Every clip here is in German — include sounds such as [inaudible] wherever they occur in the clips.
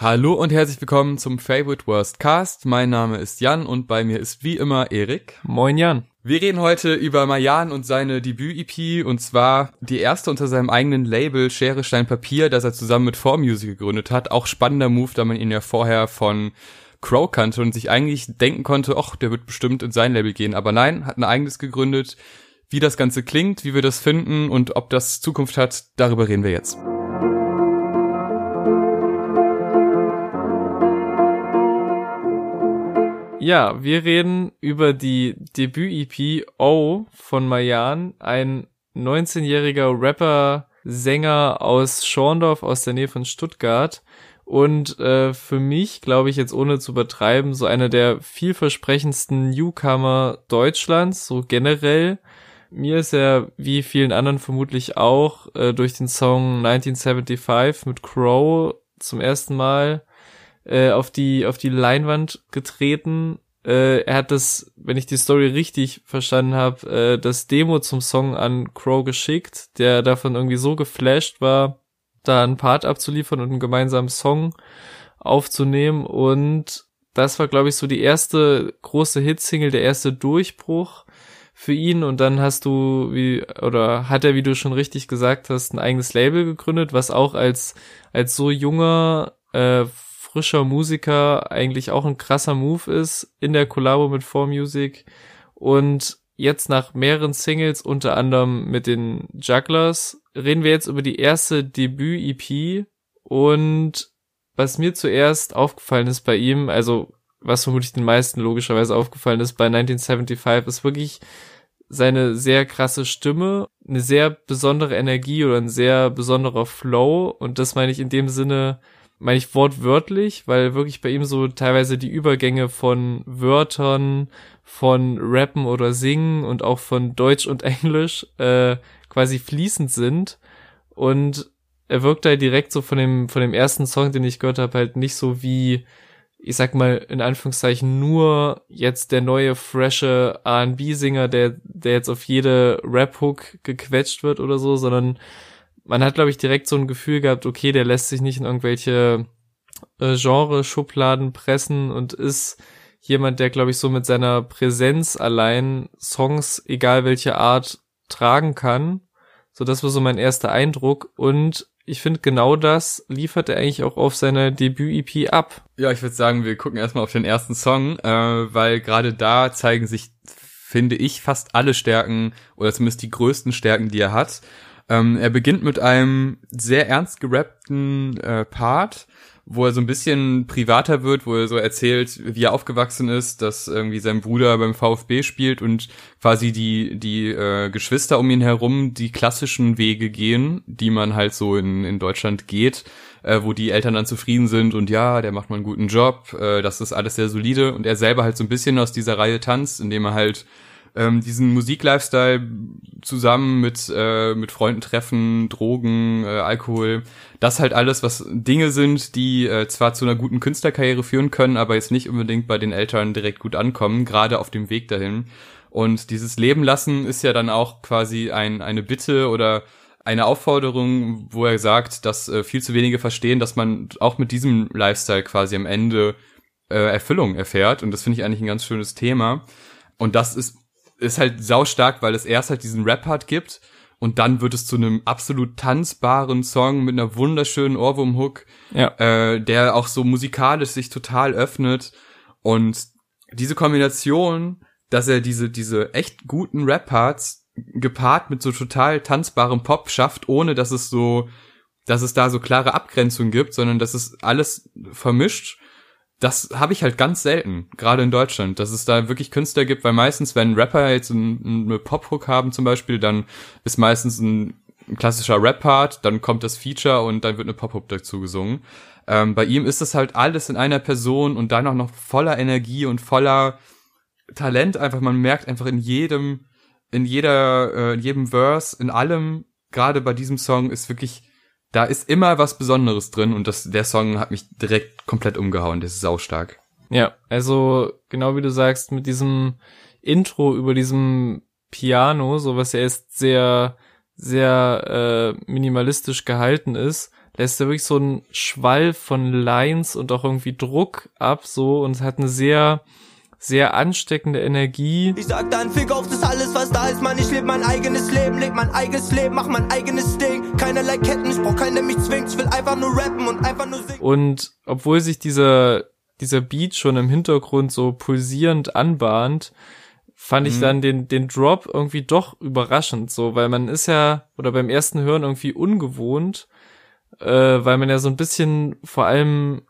Hallo und herzlich willkommen zum Favorite Worst Cast. Mein Name ist Jan und bei mir ist wie immer Erik. Moin Jan. Wir reden heute über Mayan und seine Debüt-EP und zwar die erste unter seinem eigenen Label Schere Stein Papier, das er zusammen mit 4Music gegründet hat. Auch spannender Move, da man ihn ja vorher von Crow kannte und sich eigentlich denken konnte, ach, der wird bestimmt in sein Label gehen. Aber nein, hat ein eigenes gegründet. Wie das Ganze klingt, wie wir das finden und ob das Zukunft hat, darüber reden wir jetzt. Ja, wir reden über die Debüt-EP O von Mayan, ein 19-jähriger Rapper, Sänger aus Schorndorf aus der Nähe von Stuttgart, und äh, für mich, glaube ich, jetzt ohne zu übertreiben, so einer der vielversprechendsten Newcomer Deutschlands, so generell. Mir ist er, wie vielen anderen vermutlich auch, äh, durch den Song 1975 mit Crow zum ersten Mal äh, auf die auf die Leinwand getreten. Äh, er hat das, wenn ich die Story richtig verstanden habe, äh, das Demo zum Song an Crow geschickt, der davon irgendwie so geflasht war, da einen Part abzuliefern und einen gemeinsamen Song aufzunehmen. Und das war, glaube ich, so die erste große Hitsingle, der erste Durchbruch für ihn. Und dann hast du, wie, oder hat er, wie du schon richtig gesagt hast, ein eigenes Label gegründet, was auch als, als so junger, äh, frischer Musiker eigentlich auch ein krasser Move ist in der Kollabo mit 4Music. Und jetzt nach mehreren Singles, unter anderem mit den Jugglers, reden wir jetzt über die erste Debüt-EP und was mir zuerst aufgefallen ist bei ihm, also was vermutlich den meisten logischerweise aufgefallen ist bei 1975, ist wirklich seine sehr krasse Stimme, eine sehr besondere Energie oder ein sehr besonderer Flow und das meine ich in dem Sinne, meine ich wortwörtlich, weil wirklich bei ihm so teilweise die Übergänge von Wörtern, von Rappen oder Singen und auch von Deutsch und [laughs] Englisch äh, quasi fließend sind. Und er wirkt da direkt so von dem von dem ersten Song, den ich gehört habe, halt nicht so wie ich sag mal in Anführungszeichen nur jetzt der neue frische R&B-Singer, der der jetzt auf jede Rap-Hook gequetscht wird oder so, sondern man hat glaube ich direkt so ein Gefühl gehabt, okay, der lässt sich nicht in irgendwelche äh, Genre-Schubladen pressen und ist jemand, der glaube ich so mit seiner Präsenz allein Songs, egal welche Art, tragen kann. So, das war so mein erster Eindruck und ich finde genau das liefert er eigentlich auch auf seiner Debüt-EP ab. Ja, ich würde sagen, wir gucken erstmal auf den ersten Song, äh, weil gerade da zeigen sich, finde ich, fast alle Stärken oder zumindest die größten Stärken, die er hat. Ähm, er beginnt mit einem sehr ernst gerappten äh, Part, wo er so ein bisschen privater wird, wo er so erzählt, wie er aufgewachsen ist, dass irgendwie sein Bruder beim VfB spielt und quasi die die äh, Geschwister um ihn herum die klassischen Wege gehen, die man halt so in, in Deutschland geht, äh, wo die Eltern dann zufrieden sind und ja, der macht mal einen guten Job, äh, das ist alles sehr solide und er selber halt so ein bisschen aus dieser Reihe tanzt, indem er halt ähm, diesen Musiklifestyle zusammen mit äh, mit Freunden treffen, Drogen, äh, Alkohol, das halt alles, was Dinge sind, die äh, zwar zu einer guten Künstlerkarriere führen können, aber jetzt nicht unbedingt bei den Eltern direkt gut ankommen, gerade auf dem Weg dahin. Und dieses Leben lassen ist ja dann auch quasi ein, eine Bitte oder eine Aufforderung, wo er sagt, dass äh, viel zu wenige verstehen, dass man auch mit diesem Lifestyle quasi am Ende äh, Erfüllung erfährt. Und das finde ich eigentlich ein ganz schönes Thema. Und das ist ist halt saustark, weil es erst halt diesen Rap-Part gibt und dann wird es zu einem absolut tanzbaren Song mit einer wunderschönen Ohrwurm-Hook, ja. äh, der auch so musikalisch sich total öffnet und diese Kombination, dass er diese, diese echt guten Rap-Parts gepaart mit so total tanzbarem Pop schafft, ohne dass es so, dass es da so klare Abgrenzungen gibt, sondern dass es alles vermischt das habe ich halt ganz selten, gerade in Deutschland, dass es da wirklich Künstler gibt, weil meistens, wenn Rapper jetzt ein, eine Pop-Hook haben zum Beispiel, dann ist meistens ein, ein klassischer Rap-Part, dann kommt das Feature und dann wird eine Pop-Hook dazu gesungen. Ähm, bei ihm ist das halt alles in einer Person und dann auch noch voller Energie und voller Talent einfach. Man merkt einfach in jedem, in jeder, äh, in jedem Verse, in allem, gerade bei diesem Song ist wirklich da ist immer was Besonderes drin und das, der Song hat mich direkt komplett umgehauen. Der ist saustark. Ja, also genau wie du sagst, mit diesem Intro über diesem Piano, so was ja erst sehr, sehr äh, minimalistisch gehalten ist, lässt er wirklich so einen Schwall von Lines und auch irgendwie Druck ab, so, und hat eine sehr, sehr ansteckende Energie. Ich sag dann, fick auf das alles, was da ist, Mann. Ich lebe mein eigenes Leben, leg mein eigenes Leben, mach mein eigenes Ding. Keinerlei Ketten, ich brauch keinen, der mich zwingt. Ich will einfach nur rappen und einfach nur singen. Und obwohl sich dieser, dieser Beat schon im Hintergrund so pulsierend anbahnt, fand ich Mhm. dann den, den Drop irgendwie doch überraschend, so, weil man ist ja, oder beim ersten Hören irgendwie ungewohnt, äh, weil man ja so ein bisschen, vor allem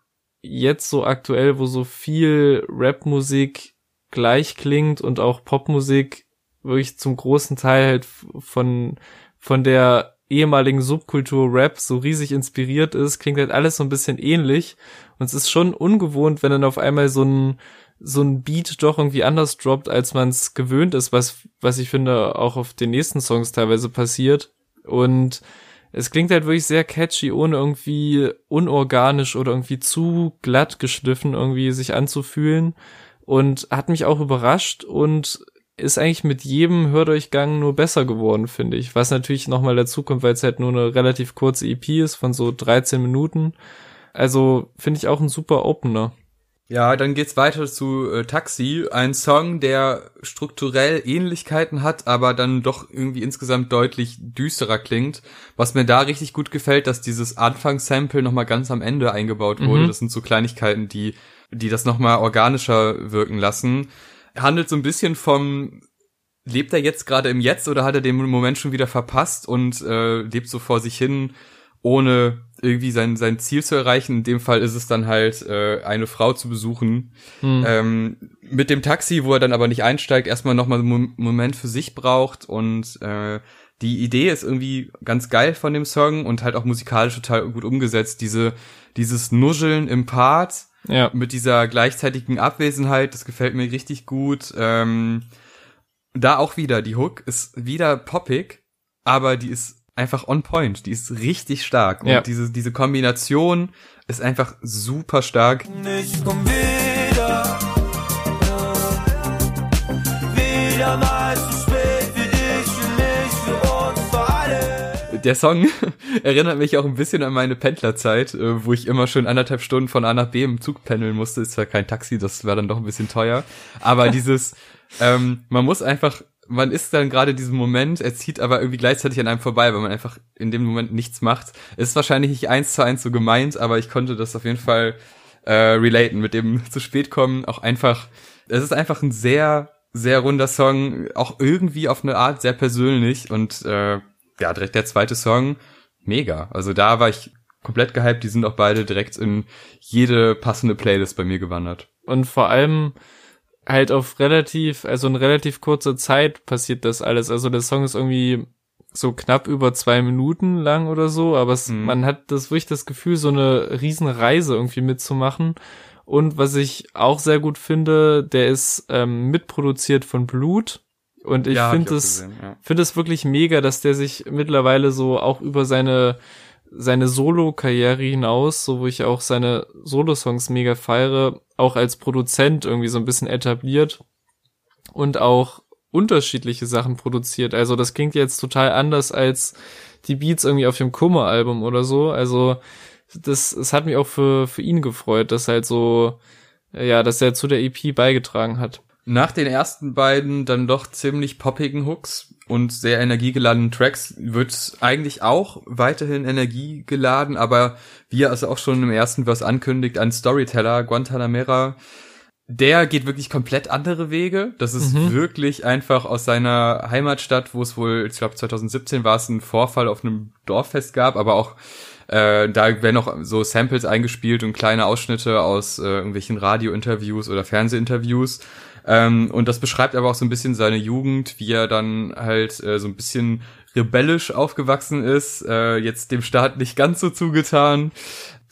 jetzt so aktuell, wo so viel Rapmusik gleich klingt und auch Popmusik wirklich zum großen Teil halt von, von der ehemaligen Subkultur Rap so riesig inspiriert ist, klingt halt alles so ein bisschen ähnlich. Und es ist schon ungewohnt, wenn dann auf einmal so ein, so ein Beat doch irgendwie anders droppt, als man es gewöhnt ist, was, was ich finde auch auf den nächsten Songs teilweise passiert. Und es klingt halt wirklich sehr catchy, ohne irgendwie unorganisch oder irgendwie zu glatt geschliffen irgendwie sich anzufühlen. Und hat mich auch überrascht und ist eigentlich mit jedem Hördurchgang nur besser geworden, finde ich. Was natürlich nochmal dazu kommt, weil es halt nur eine relativ kurze EP ist von so 13 Minuten. Also finde ich auch ein super Opener. Ja, dann geht's weiter zu äh, Taxi, ein Song, der strukturell Ähnlichkeiten hat, aber dann doch irgendwie insgesamt deutlich düsterer klingt. Was mir da richtig gut gefällt, dass dieses Anfangssample nochmal ganz am Ende eingebaut wurde. Mhm. Das sind so Kleinigkeiten, die, die das nochmal organischer wirken lassen. Handelt so ein bisschen vom lebt er jetzt gerade im Jetzt oder hat er den Moment schon wieder verpasst und äh, lebt so vor sich hin, ohne irgendwie sein, sein Ziel zu erreichen. In dem Fall ist es dann halt, äh, eine Frau zu besuchen. Hm. Ähm, mit dem Taxi, wo er dann aber nicht einsteigt, erstmal nochmal einen Mom- Moment für sich braucht und äh, die Idee ist irgendwie ganz geil von dem Song und halt auch musikalisch total gut umgesetzt. Diese, dieses Nuscheln im Part, Ja. mit dieser gleichzeitigen Abwesenheit, das gefällt mir richtig gut. Ähm, da auch wieder, die Hook ist wieder poppig, aber die ist einfach on point, die ist richtig stark. Und Ja. diese, diese Kombination ist einfach super stark. Ich komm wieder. Wieder mal zu spät für dich, für mich, für uns, für alle. Der Song [laughs] erinnert mich auch ein bisschen an meine Pendlerzeit, äh, wo ich immer schon anderthalb Stunden von A nach B im Zug pendeln musste. Ist zwar kein Taxi, das war dann doch ein bisschen teuer. Aber [laughs] dieses, ähm, man muss einfach, man ist dann gerade in diesem Moment, er zieht aber irgendwie gleichzeitig an einem vorbei, weil man einfach in dem Moment nichts macht. Ist wahrscheinlich nicht eins zu eins so gemeint, aber ich konnte das auf jeden Fall äh, relaten mit dem zu spät kommen. Auch einfach, es ist einfach ein sehr, sehr runder Song, auch irgendwie auf eine Art sehr persönlich und äh, ja, direkt der zweite Song, mega. Also da war ich komplett gehypt, die sind auch beide direkt in jede passende Playlist bei mir gewandert. Und vor allem halt auf relativ, also in relativ kurzer Zeit passiert das alles. Also der Song ist irgendwie so knapp über zwei Minuten lang oder so, aber es, Mhm. man hat das wirklich das Gefühl, so eine Riesenreise irgendwie mitzumachen. Und was ich auch sehr gut finde, der ist ähm, mitproduziert von Blut. Und ich Ja, finde es ja. finde es wirklich mega, dass der sich mittlerweile so auch über seine seine Solo-Karriere hinaus, so wo ich auch seine Solo-Songs mega feiere, auch als Produzent irgendwie so ein bisschen etabliert und auch unterschiedliche Sachen produziert. Also das klingt jetzt total anders als die Beats irgendwie auf dem Kummer-Album oder so. Also das, es hat mich auch für, für ihn gefreut, dass halt so, ja, dass er zu der EP beigetragen hat. Nach den ersten beiden dann doch ziemlich poppigen Hooks und sehr energiegeladenen Tracks wird eigentlich auch weiterhin Energie geladen, aber wie er es auch schon im ersten Vers ankündigt, ein Storyteller, Guantanamera, der geht wirklich komplett andere Wege. Das ist Mhm. wirklich einfach aus seiner Heimatstadt, wo es wohl, ich glaube 2017 war es ein Vorfall auf einem Dorffest gab, aber auch äh, da werden noch so Samples eingespielt und kleine Ausschnitte aus äh, irgendwelchen Radiointerviews oder Fernsehinterviews. Ähm, und das beschreibt aber auch so ein bisschen seine Jugend, wie er dann halt äh, so ein bisschen rebellisch aufgewachsen ist, äh, jetzt dem Staat nicht ganz so zugetan.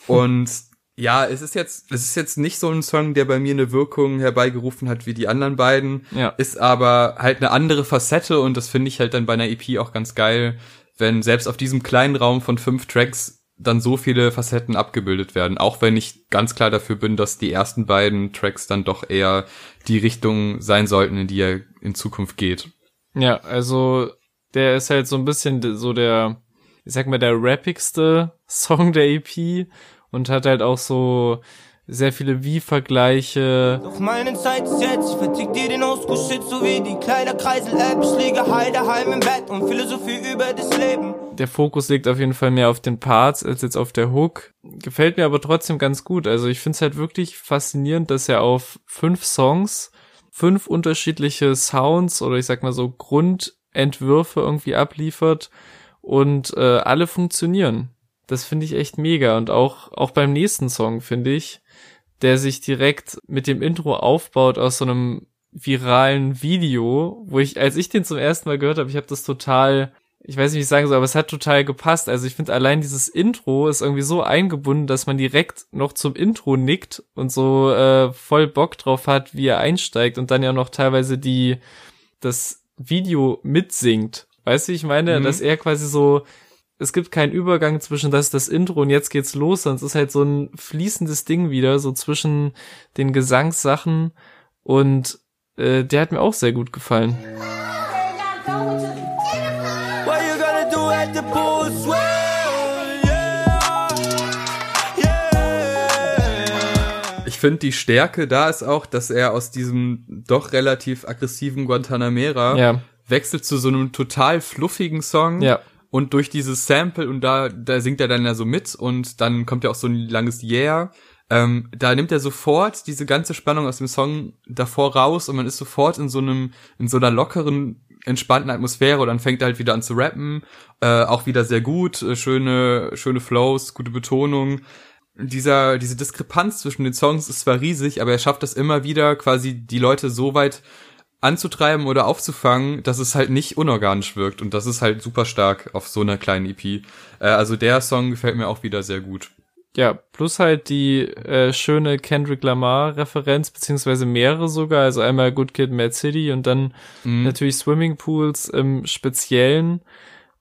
Und ja, es ist jetzt, es ist jetzt nicht so ein Song, der bei mir eine Wirkung herbeigerufen hat wie die anderen beiden, Ja. ist aber halt eine andere Facette und das finde ich halt dann bei einer EP auch ganz geil, wenn selbst auf diesem kleinen Raum von fünf Tracks dann so viele Facetten abgebildet werden, auch wenn ich ganz klar dafür bin, dass die ersten beiden Tracks dann doch eher die Richtung sein sollten, in die er in Zukunft geht. Ja, also der ist halt so ein bisschen so der, ich sag mal, der rappigste [laughs] Song der EP und hat halt auch so sehr viele Wie-Vergleiche. Doch meine Zeit ist jetzt, ich vertick dir den Oldschool-Shit, so wie die Kleiderkreisel-App. Ich liege heil daheim im Bett und Philosophie über das Leben. Der Fokus liegt auf jeden Fall mehr auf den Parts als jetzt auf der Hook. Gefällt mir aber trotzdem ganz gut. Also ich finde es halt wirklich faszinierend, dass er auf fünf Songs fünf unterschiedliche Sounds oder ich sag mal so Grundentwürfe irgendwie abliefert und äh, alle funktionieren. Das finde ich echt mega und auch auch beim nächsten Song finde ich, der sich direkt mit dem Intro aufbaut aus so einem viralen Video, wo ich, als ich den zum ersten Mal gehört habe, ich habe das total, ich weiß nicht, wie ich sagen soll, aber es hat total gepasst. Also ich finde allein dieses Intro ist irgendwie so eingebunden, dass man direkt noch zum Intro nickt und so äh, voll Bock drauf hat, wie er einsteigt und dann ja noch teilweise die das Video mitsingt. Weißt du, ich meine, mhm. dass er quasi so es gibt keinen Übergang zwischen das das Intro und jetzt geht's los, es ist halt so ein fließendes Ding wieder, so zwischen den Gesangssachen und äh, der hat mir auch sehr gut gefallen. Ich finde, die Stärke da ist auch, dass er aus diesem doch relativ aggressiven Guantanamera ja. wechselt zu so einem total fluffigen Song. Ja und durch dieses Sample und da, da singt er dann ja so mit und dann kommt ja auch so ein langes Yeah. Ähm, da nimmt er sofort diese ganze Spannung aus dem Song davor raus und man ist sofort in so einem, in so einer lockeren, entspannten Atmosphäre und dann fängt er halt wieder an zu rappen, äh, auch wieder sehr gut, äh, schöne, schöne Flows, gute Betonung. Dieser, diese Diskrepanz zwischen den Songs ist zwar riesig, aber er schafft es immer wieder, quasi die Leute so weit anzutreiben oder aufzufangen, dass es halt nicht unorganisch wirkt. Und das ist halt super stark auf so einer kleinen EP. Äh, also der Song gefällt mir auch wieder sehr gut. Ja, plus halt die äh, schöne Kendrick Lamar-Referenz, beziehungsweise mehrere sogar. Also einmal Good Kid, Mad City und dann mhm. natürlich Swimming Pools im Speziellen,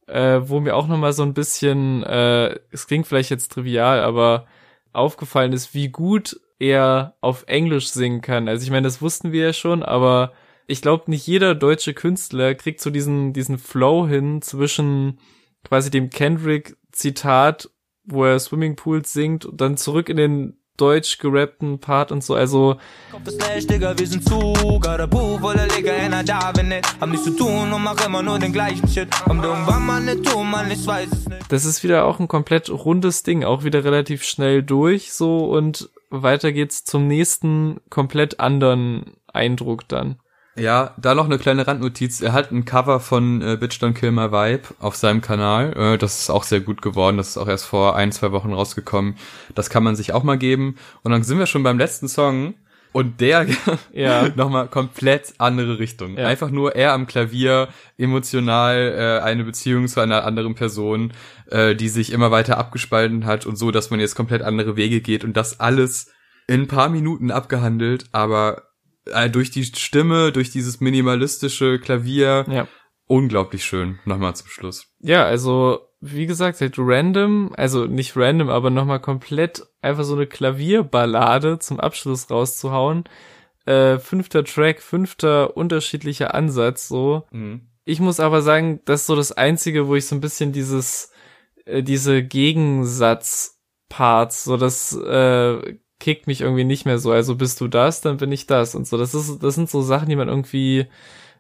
äh, wo mir auch nochmal so ein bisschen, äh, es klingt vielleicht jetzt trivial, aber aufgefallen ist, wie gut er auf Englisch singen kann. Also ich meine, das wussten wir ja schon, aber ich glaube, nicht jeder deutsche Künstler kriegt so diesen, diesen Flow hin zwischen quasi dem Kendrick-Zitat, wo er Swimmingpools singt und dann zurück in den deutsch gerappten Part und so, also Das ist wieder auch ein komplett rundes Ding, auch wieder relativ schnell durch so. Und weiter geht's zum nächsten komplett anderen Eindruck dann. Ja, da noch eine kleine Randnotiz. Er hat ein Cover von äh, Bitch Don't Kill My Vibe auf seinem Kanal. Äh, das ist auch sehr gut geworden. Das ist auch erst vor ein, zwei Wochen rausgekommen. Das kann man sich auch mal geben. Und dann sind wir schon beim letzten Song. Und der [laughs] ja. nochmal komplett andere Richtung. Ja. Einfach nur er am Klavier, emotional äh, eine Beziehung zu einer anderen Person, äh, die sich immer weiter abgespalten hat und so, dass man jetzt komplett andere Wege geht und das alles in ein paar Minuten abgehandelt, aber äh, durch die Stimme, durch dieses minimalistische Klavier. Ja. Unglaublich schön. Nochmal zum Schluss. Ja, also wie gesagt, halt random, also nicht random, aber nochmal komplett einfach so eine Klavierballade zum Abschluss rauszuhauen. Äh, fünfter Track, fünfter unterschiedlicher Ansatz, so. Mhm. Ich muss aber sagen, das ist so das Einzige, wo ich so ein bisschen dieses, äh, diese Gegensatz-Parts, so das äh, kickt mich irgendwie nicht mehr so. Also bist du das, dann bin ich das und so. Das ist, das sind so Sachen, die man irgendwie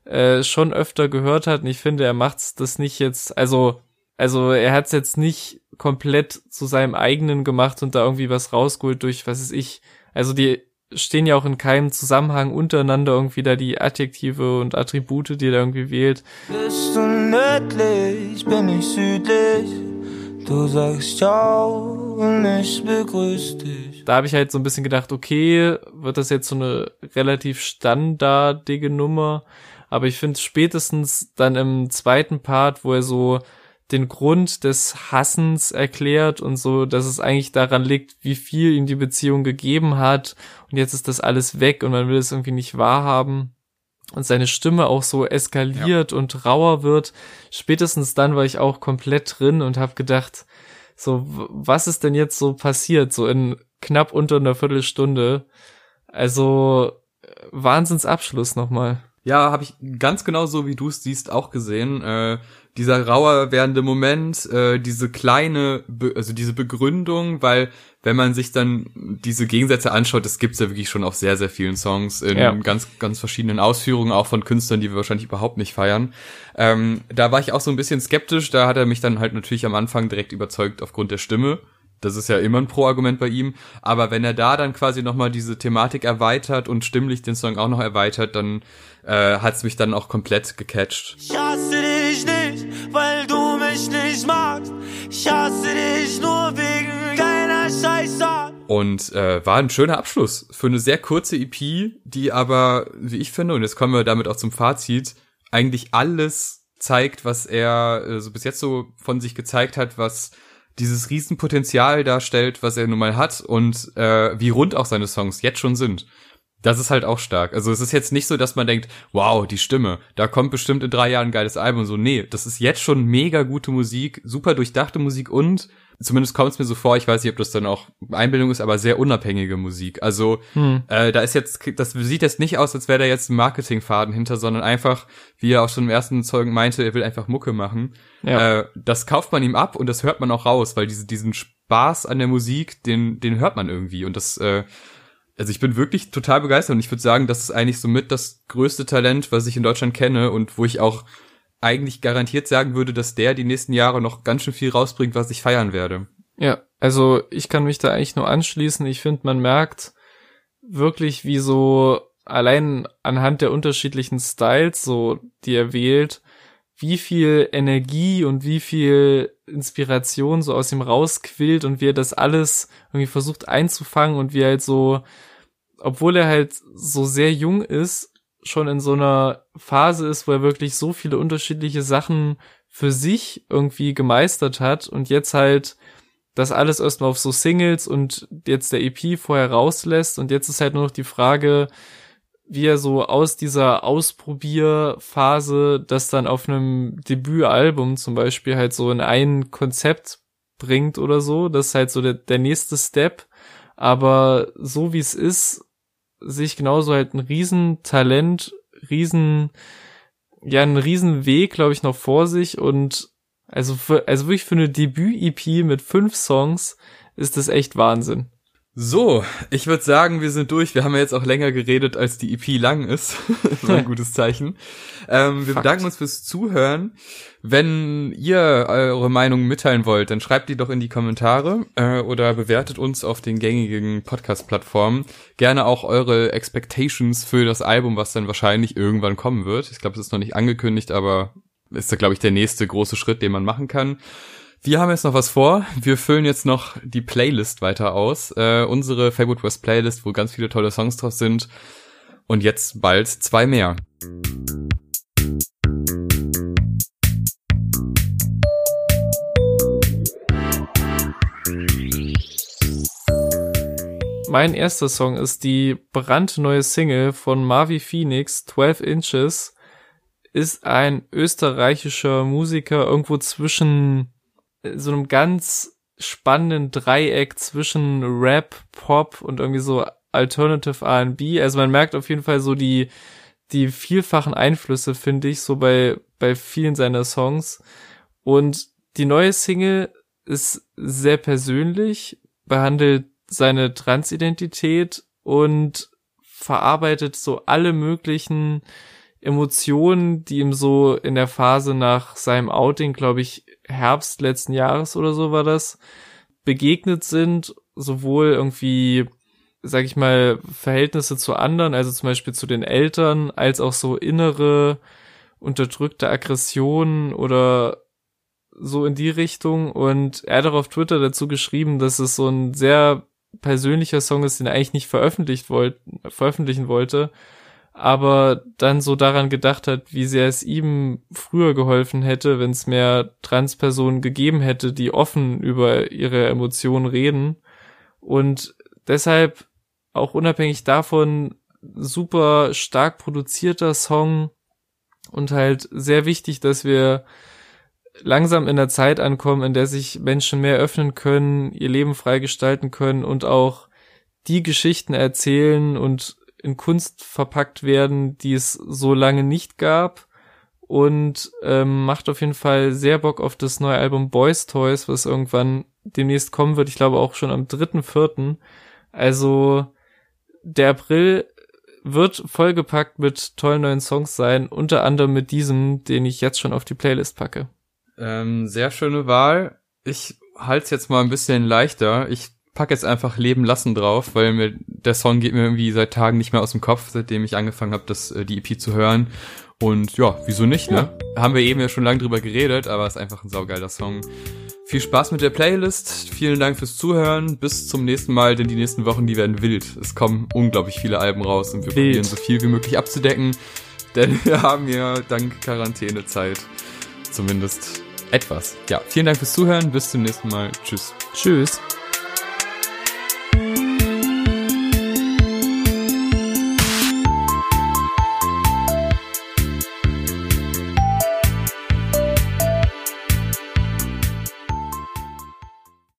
äh, schon öfter gehört hat. Und ich finde, er macht's das nicht jetzt, also, also er hat's jetzt nicht komplett zu seinem eigenen gemacht und da irgendwie was rausgeholt durch, was ist ich. Also die stehen ja auch in keinem Zusammenhang untereinander irgendwie da die Adjektive und Attribute, die er irgendwie wählt. Bist du nördlich, bin ich südlich. Du sagst ciao und ich begrüß dich da habe ich halt so ein bisschen gedacht, okay, wird das jetzt so eine relativ standardige Nummer? Aber ich finde spätestens dann im zweiten Part, wo er so den Grund des Hassens erklärt und so, dass es eigentlich daran liegt, wie viel ihm die Beziehung gegeben hat und jetzt ist das alles weg und man will es irgendwie nicht wahrhaben und seine Stimme auch so eskaliert ja. und rauer wird. Spätestens dann war ich auch komplett drin und habe gedacht, so was ist denn jetzt so passiert so in knapp unter einer Viertelstunde. Also Wahnsinnsabschluss nochmal. Ja, habe ich ganz genau so, wie du es siehst, auch gesehen. Äh, dieser rauer werdende Moment, äh, diese kleine, Be also diese Begründung, weil wenn man sich dann diese Gegensätze anschaut, das gibt's ja wirklich schon auf sehr, sehr vielen Songs in ja. ganz, ganz verschiedenen Ausführungen, auch von Künstlern, die wir wahrscheinlich überhaupt nicht feiern. Ähm, da war ich auch so ein bisschen skeptisch, da hat er mich dann halt natürlich am Anfang direkt überzeugt aufgrund der Stimme. Das ist ja immer ein Pro-Argument bei ihm. Aber wenn er da dann quasi nochmal diese Thematik erweitert und stimmlich den Song auch noch erweitert, dann äh, hat's mich dann auch komplett gecatcht. Ich hasse dich nicht, weil du mich nicht magst. Ich hasse dich nur. Und äh, war ein schöner Abschluss für eine sehr kurze EP, die aber, wie ich finde, und jetzt kommen wir damit auch zum Fazit, eigentlich alles zeigt, was er äh, so bis jetzt so von sich gezeigt hat, was dieses Riesenpotenzial darstellt, was er nun mal hat und äh, wie rund auch seine Songs jetzt schon sind. Das ist halt auch stark. Also es ist jetzt nicht so, dass man denkt, wow, die Stimme, da kommt bestimmt in drei Jahren ein geiles Album. So, nee, das ist jetzt schon mega gute Musik, super durchdachte Musik und zumindest kommt es mir so vor, ich weiß nicht, ob das dann auch Einbildung ist, aber sehr unabhängige Musik. Also hm. äh, da ist jetzt, das sieht jetzt nicht aus, als wäre da jetzt ein Marketingfaden hinter, sondern einfach, wie er auch schon im ersten Zeugen meinte, er will einfach Mucke machen. Ja. Äh, das kauft man ihm ab und das hört man auch raus, weil diese, diesen Spaß an der Musik, den, den hört man irgendwie. Und das, äh, also ich bin wirklich total begeistert und ich würde sagen, das ist eigentlich somit das größte Talent, was ich in Deutschland kenne und wo ich auch eigentlich garantiert sagen würde, dass der die nächsten Jahre noch ganz schön viel rausbringt, was ich feiern werde. Ja, also ich kann mich da eigentlich nur anschließen. Ich finde, man merkt wirklich, wie so allein anhand der unterschiedlichen Styles, so die er wählt, wie viel Energie und wie viel Inspiration so aus ihm rausquillt und wie er das alles irgendwie versucht einzufangen und wie er halt so, obwohl er halt so sehr jung ist, schon in so einer Phase ist, wo er wirklich so viele unterschiedliche Sachen für sich irgendwie gemeistert hat und jetzt halt das alles erstmal auf so Singles und jetzt der EP vorher rauslässt und jetzt ist halt nur noch die Frage, wie er so aus dieser Ausprobierphase das dann auf einem Debütalbum zum Beispiel halt so in ein Konzept bringt oder so. Das ist halt so der, der nächste Step. Aber so wie es ist, sehe ich genauso halt ein Riesentalent, riesen, ja, ein Riesenweg, glaube ich, noch vor sich und also für, also wirklich für eine Debüt-EP mit fünf Songs ist das echt Wahnsinn. So, ich würde sagen, wir sind durch. Wir haben ja jetzt auch länger geredet, als die EP lang ist. das [laughs] war ein [laughs] gutes Zeichen. Ähm, wir Fakt. bedanken uns fürs Zuhören. Wenn ihr eure Meinung mitteilen wollt, dann schreibt die doch in die Kommentare äh, oder bewertet uns auf den gängigen Podcast-Plattformen. Gerne auch eure Expectations für das Album, was dann wahrscheinlich irgendwann kommen wird. Ich glaube, es ist noch nicht angekündigt, aber ist da, glaube ich, der nächste große Schritt, den man machen kann. Wir haben jetzt noch was vor. Wir füllen jetzt noch die Playlist weiter aus. Äh, unsere Favorite West Playlist, wo ganz viele tolle Songs drauf sind. Und jetzt bald zwei mehr. Mein erster Song ist die brandneue Single von Marvi Phoenix, 12 Inches. Ist ein österreichischer Musiker irgendwo zwischen so einem ganz spannenden Dreieck zwischen Rap, Pop und irgendwie so Alternative R&B. Also man merkt auf jeden Fall so die die vielfachen Einflüsse finde ich so bei bei vielen seiner Songs und die neue Single ist sehr persönlich, behandelt seine Transidentität und verarbeitet so alle möglichen Emotionen, die ihm so in der Phase nach seinem Outing, glaube ich, Herbst letzten Jahres oder so war das, begegnet sind, sowohl irgendwie, sag ich mal, Verhältnisse zu anderen, also zum Beispiel zu den Eltern, als auch so innere unterdrückte Aggressionen oder so in die Richtung. Und er hat auch auf Twitter dazu geschrieben, dass es so ein sehr persönlicher Song ist, den er eigentlich nicht veröffentlicht wollt, veröffentlichen wollte, aber dann so daran gedacht hat, wie sehr es ihm früher geholfen hätte, wenn es mehr Transpersonen gegeben hätte, die offen über ihre Emotionen reden. Und deshalb auch unabhängig davon super stark produzierter Song und halt sehr wichtig, dass wir langsam in der Zeit ankommen, in der sich Menschen mehr öffnen können, ihr Leben frei gestalten können und auch die Geschichten erzählen und in Kunst verpackt werden, die es so lange nicht gab und ähm, macht auf jeden Fall sehr Bock auf das neue Album Boys Toys, was irgendwann demnächst kommen wird. Ich glaube auch schon am 3.4. Also der April wird vollgepackt mit tollen neuen Songs sein, unter anderem mit diesem, den ich jetzt schon auf die Playlist packe. Ähm, sehr schöne Wahl. Ich halte es jetzt mal ein bisschen leichter. Ich packe jetzt einfach Leben lassen drauf, weil mir der Song geht mir irgendwie seit Tagen nicht mehr aus dem Kopf, seitdem ich angefangen habe, das äh, die EP zu hören. Und ja, wieso nicht, ne? Haben wir eben ja schon lange drüber geredet, aber ist einfach ein saugeiler Song. Viel Spaß mit der Playlist. Vielen Dank fürs Zuhören. Bis zum nächsten Mal, denn die nächsten Wochen, die werden wild. Es kommen unglaublich viele Alben raus und wir wild. probieren so viel wie möglich abzudecken. [laughs] Denn wir haben ja dank Quarantänezeit zumindest etwas. Ja, vielen Dank fürs Zuhören. Bis zum nächsten Mal. Tschüss. Tschüss.